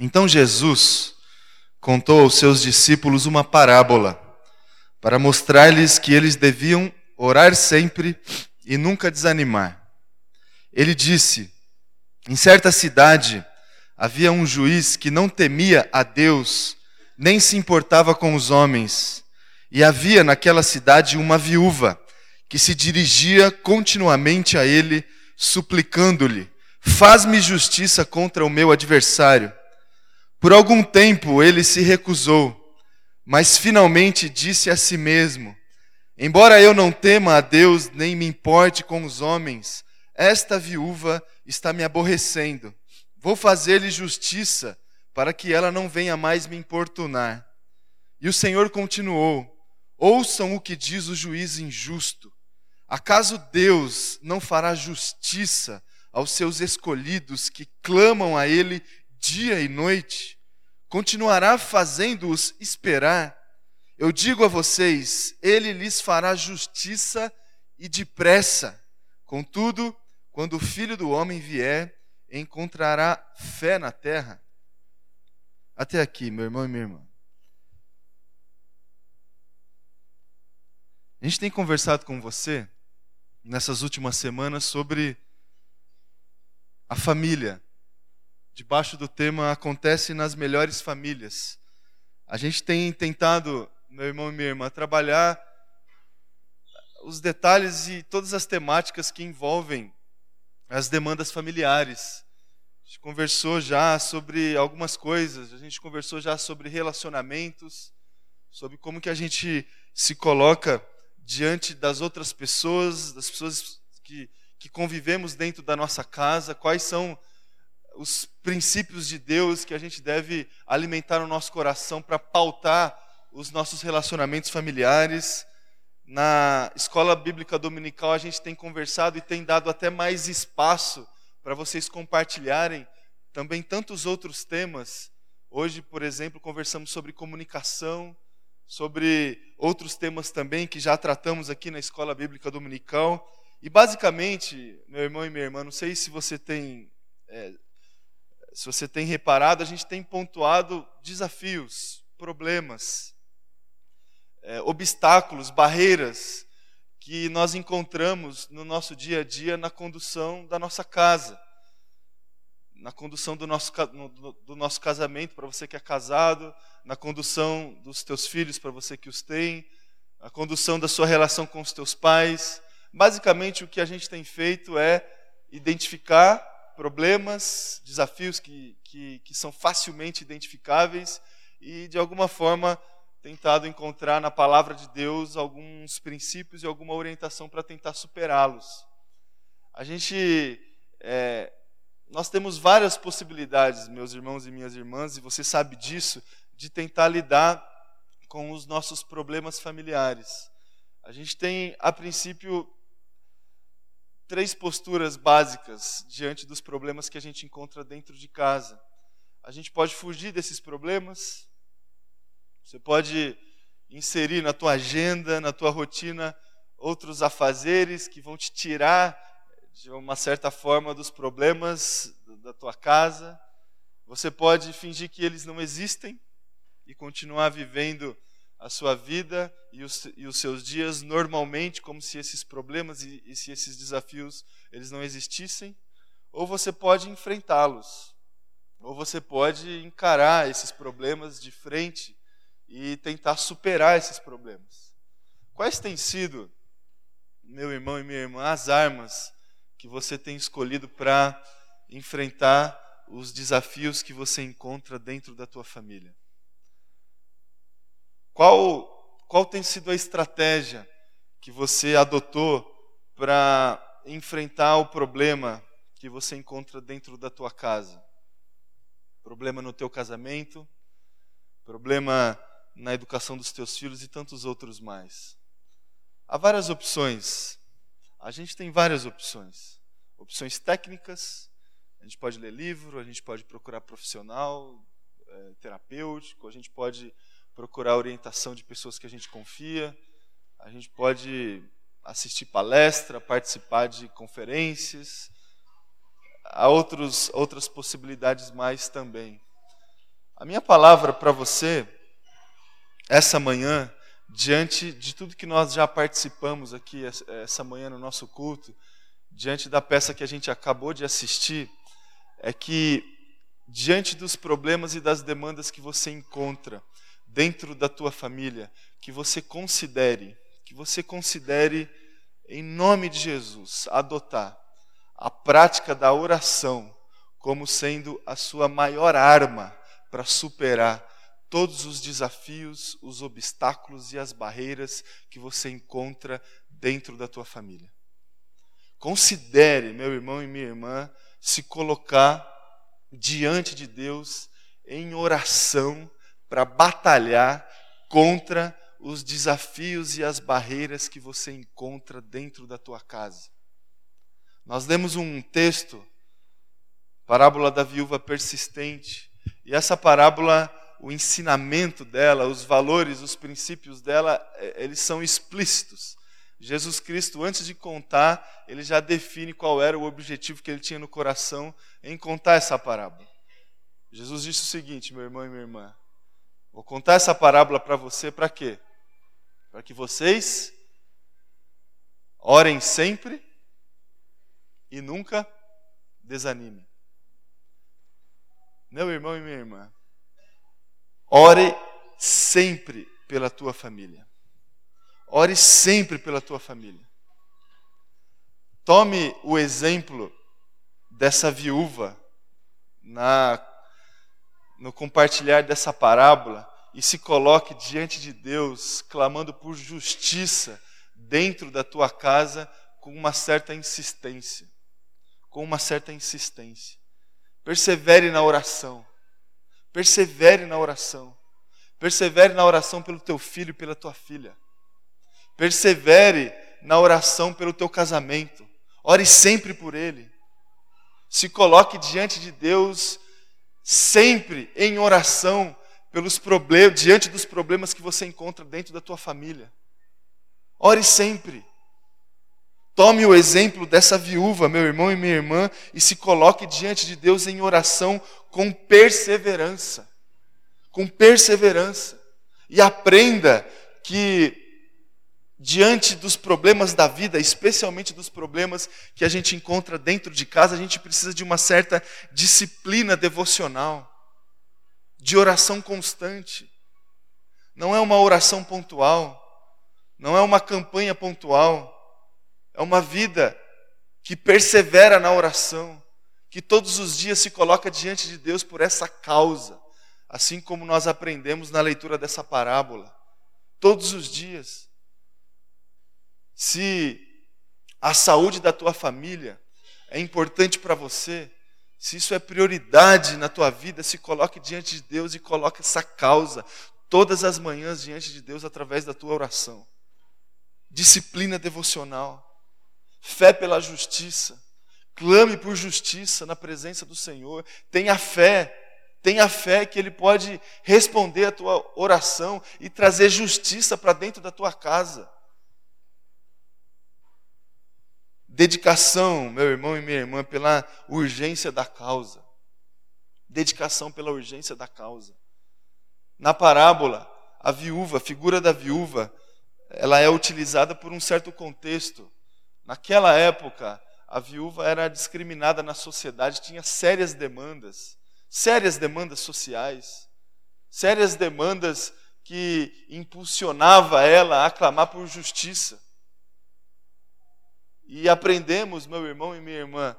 Então Jesus contou aos seus discípulos uma parábola para mostrar-lhes que eles deviam orar sempre e nunca desanimar. Ele disse: Em certa cidade havia um juiz que não temia a Deus, nem se importava com os homens. E havia naquela cidade uma viúva que se dirigia continuamente a ele, suplicando-lhe: Faz-me justiça contra o meu adversário. Por algum tempo ele se recusou, mas finalmente disse a si mesmo: Embora eu não tema a Deus nem me importe com os homens, esta viúva está me aborrecendo. Vou fazer-lhe justiça para que ela não venha mais me importunar. E o Senhor continuou: Ouçam o que diz o juiz injusto. Acaso Deus não fará justiça aos seus escolhidos que clamam a Ele dia e noite? Continuará fazendo-os esperar? Eu digo a vocês, Ele lhes fará justiça e depressa. Contudo, quando o filho do homem vier, encontrará fé na terra? Até aqui, meu irmão e minha irmã. A gente tem conversado com você nessas últimas semanas sobre a família. Debaixo do tema Acontece nas Melhores Famílias. A gente tem tentado, meu irmão e minha irmã, trabalhar os detalhes e todas as temáticas que envolvem as demandas familiares. A gente conversou já sobre algumas coisas, a gente conversou já sobre relacionamentos, sobre como que a gente se coloca diante das outras pessoas, das pessoas que, que convivemos dentro da nossa casa, quais são os princípios de Deus que a gente deve alimentar no nosso coração para pautar os nossos relacionamentos familiares. Na escola bíblica dominical a gente tem conversado e tem dado até mais espaço para vocês compartilharem também tantos outros temas. Hoje, por exemplo, conversamos sobre comunicação, sobre outros temas também que já tratamos aqui na escola bíblica dominical. E basicamente, meu irmão e minha irmã, não sei se você tem, é, se você tem reparado, a gente tem pontuado desafios, problemas, é, obstáculos, barreiras que nós encontramos no nosso dia a dia na condução da nossa casa, na condução do nosso, do nosso casamento, para você que é casado, na condução dos teus filhos, para você que os tem, na condução da sua relação com os teus pais. Basicamente, o que a gente tem feito é identificar problemas, desafios que, que, que são facilmente identificáveis e, de alguma forma, tentado encontrar na palavra de Deus alguns princípios e alguma orientação para tentar superá-los. A gente, é, nós temos várias possibilidades, meus irmãos e minhas irmãs, e você sabe disso, de tentar lidar com os nossos problemas familiares. A gente tem, a princípio, três posturas básicas diante dos problemas que a gente encontra dentro de casa. A gente pode fugir desses problemas, você pode inserir na tua agenda, na tua rotina, outros afazeres que vão te tirar, de uma certa forma, dos problemas da tua casa. Você pode fingir que eles não existem e continuar vivendo a sua vida e os, e os seus dias normalmente, como se esses problemas e, e se esses desafios eles não existissem. Ou você pode enfrentá-los. Ou você pode encarar esses problemas de frente e tentar superar esses problemas. Quais têm sido, meu irmão e minha irmã, as armas que você tem escolhido para enfrentar os desafios que você encontra dentro da tua família? Qual, qual tem sido a estratégia que você adotou para enfrentar o problema que você encontra dentro da tua casa? Problema no teu casamento, problema na educação dos teus filhos e tantos outros mais. Há várias opções. A gente tem várias opções. Opções técnicas, a gente pode ler livro, a gente pode procurar profissional, é, terapêutico, a gente pode procurar orientação de pessoas que a gente confia, a gente pode assistir palestra, participar de conferências, há outros, outras possibilidades mais também. A minha palavra para você, essa manhã, diante de tudo que nós já participamos aqui essa manhã no nosso culto, diante da peça que a gente acabou de assistir, é que diante dos problemas e das demandas que você encontra dentro da tua família, que você considere, que você considere em nome de Jesus adotar a prática da oração como sendo a sua maior arma para superar todos os desafios, os obstáculos e as barreiras que você encontra dentro da tua família. Considere, meu irmão e minha irmã, se colocar diante de Deus em oração para batalhar contra os desafios e as barreiras que você encontra dentro da tua casa. Nós lemos um texto, parábola da viúva persistente, e essa parábola o ensinamento dela, os valores, os princípios dela, é, eles são explícitos. Jesus Cristo, antes de contar, ele já define qual era o objetivo que ele tinha no coração em contar essa parábola. Jesus disse o seguinte, meu irmão e minha irmã: Vou contar essa parábola para você para quê? Para que vocês orem sempre e nunca desanimem. Meu irmão e minha irmã, Ore sempre pela tua família. Ore sempre pela tua família. Tome o exemplo dessa viúva na, no compartilhar dessa parábola e se coloque diante de Deus, clamando por justiça dentro da tua casa com uma certa insistência. Com uma certa insistência. Persevere na oração. Persevere na oração. Persevere na oração pelo teu filho e pela tua filha. Persevere na oração pelo teu casamento. Ore sempre por ele. Se coloque diante de Deus sempre em oração pelos problemas, diante dos problemas que você encontra dentro da tua família. Ore sempre. Tome o exemplo dessa viúva, meu irmão e minha irmã, e se coloque diante de Deus em oração com perseverança. Com perseverança. E aprenda que, diante dos problemas da vida, especialmente dos problemas que a gente encontra dentro de casa, a gente precisa de uma certa disciplina devocional, de oração constante. Não é uma oração pontual, não é uma campanha pontual é uma vida que persevera na oração, que todos os dias se coloca diante de Deus por essa causa, assim como nós aprendemos na leitura dessa parábola. Todos os dias. Se a saúde da tua família é importante para você, se isso é prioridade na tua vida, se coloque diante de Deus e coloque essa causa todas as manhãs diante de Deus através da tua oração. Disciplina devocional fé pela justiça. Clame por justiça na presença do Senhor. Tenha fé. Tenha fé que Ele pode responder a tua oração e trazer justiça para dentro da tua casa. Dedicação, meu irmão e minha irmã, pela urgência da causa. Dedicação pela urgência da causa. Na parábola, a viúva, a figura da viúva, ela é utilizada por um certo contexto. Naquela época, a viúva era discriminada na sociedade, tinha sérias demandas, sérias demandas sociais, sérias demandas que impulsionava ela a clamar por justiça. E aprendemos, meu irmão e minha irmã,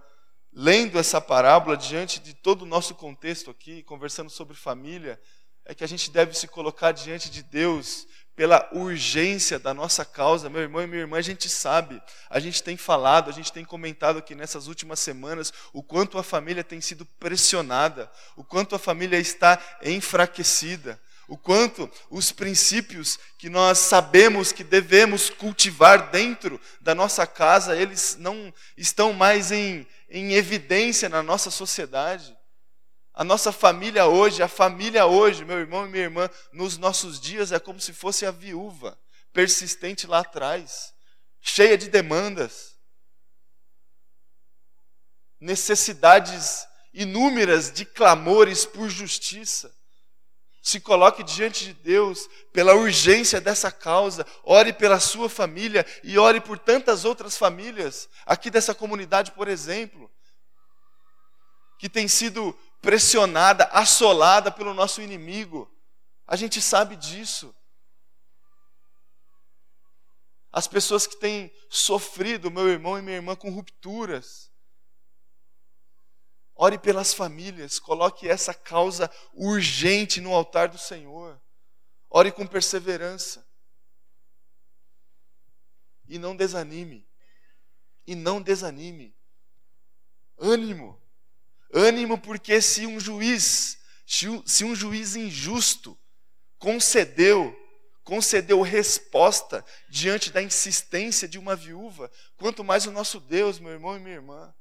lendo essa parábola diante de todo o nosso contexto aqui, conversando sobre família, é que a gente deve se colocar diante de Deus pela urgência da nossa causa, meu irmão e minha irmã, a gente sabe, a gente tem falado, a gente tem comentado aqui nessas últimas semanas o quanto a família tem sido pressionada, o quanto a família está enfraquecida, o quanto os princípios que nós sabemos que devemos cultivar dentro da nossa casa, eles não estão mais em, em evidência na nossa sociedade. A nossa família hoje, a família hoje, meu irmão e minha irmã, nos nossos dias é como se fosse a viúva, persistente lá atrás, cheia de demandas, necessidades inúmeras de clamores por justiça, Se coloque diante de Deus pela urgência dessa causa. Ore pela sua família e ore por tantas outras famílias aqui dessa comunidade, por exemplo, que tem sido pressionada, assolada pelo nosso inimigo. A gente sabe disso. As pessoas que têm sofrido, meu irmão e minha irmã, com rupturas. Ore pelas famílias, coloque essa causa urgente no altar do Senhor. Ore com perseverança. E não desanime. E não desanime. Ânimo. Ânimo, porque se um juiz, se um juiz injusto concedeu, concedeu resposta diante da insistência de uma viúva, quanto mais o nosso Deus, meu irmão e minha irmã.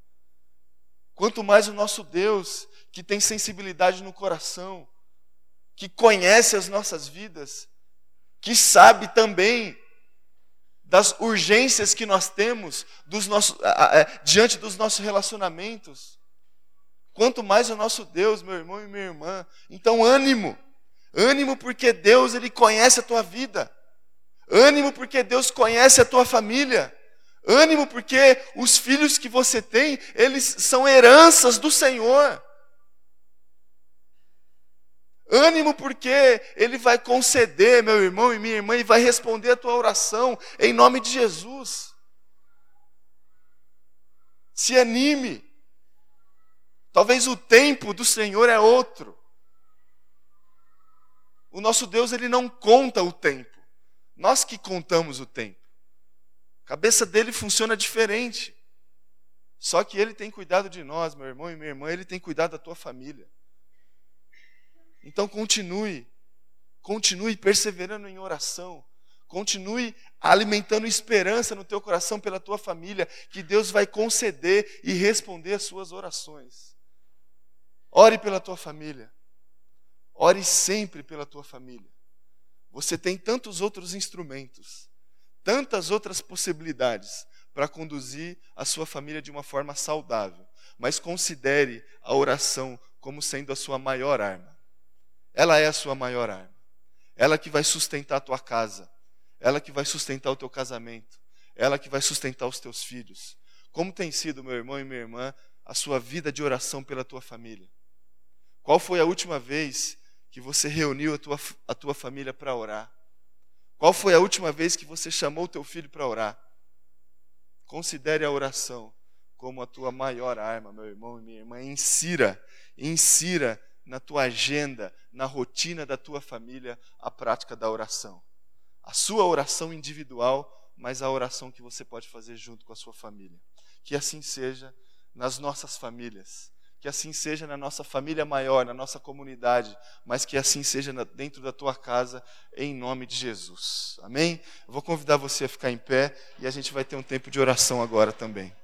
Quanto mais o nosso Deus, que tem sensibilidade no coração, que conhece as nossas vidas, que sabe também das urgências que nós temos dos nossos, diante dos nossos relacionamentos. Quanto mais o nosso Deus, meu irmão e minha irmã. Então, ânimo. Ânimo porque Deus, Ele conhece a tua vida. Ânimo porque Deus conhece a tua família. Ânimo, porque os filhos que você tem, eles são heranças do Senhor. Ânimo, porque Ele vai conceder, meu irmão e minha irmã, e vai responder a tua oração em nome de Jesus. Se anime. Talvez o tempo do Senhor é outro. O nosso Deus, Ele não conta o tempo. Nós que contamos o tempo. A cabeça dele funciona diferente. Só que ele tem cuidado de nós, meu irmão e minha irmã, ele tem cuidado da tua família. Então continue, continue perseverando em oração, continue alimentando esperança no teu coração pela tua família, que Deus vai conceder e responder as suas orações. Ore pela tua família, ore sempre pela tua família. Você tem tantos outros instrumentos tantas outras possibilidades para conduzir a sua família de uma forma saudável, mas considere a oração como sendo a sua maior arma. Ela é a sua maior arma. Ela que vai sustentar a tua casa, ela que vai sustentar o teu casamento, ela que vai sustentar os teus filhos. Como tem sido, meu irmão e minha irmã, a sua vida de oração pela tua família? Qual foi a última vez que você reuniu a tua, a tua família para orar? Qual foi a última vez que você chamou teu filho para orar? Considere a oração como a tua maior arma, meu irmão e minha irmã. Insira, insira na tua agenda, na rotina da tua família, a prática da oração. A sua oração individual, mas a oração que você pode fazer junto com a sua família. Que assim seja nas nossas famílias que assim seja na nossa família maior, na nossa comunidade, mas que assim seja dentro da tua casa, em nome de Jesus. Amém? Eu vou convidar você a ficar em pé e a gente vai ter um tempo de oração agora também.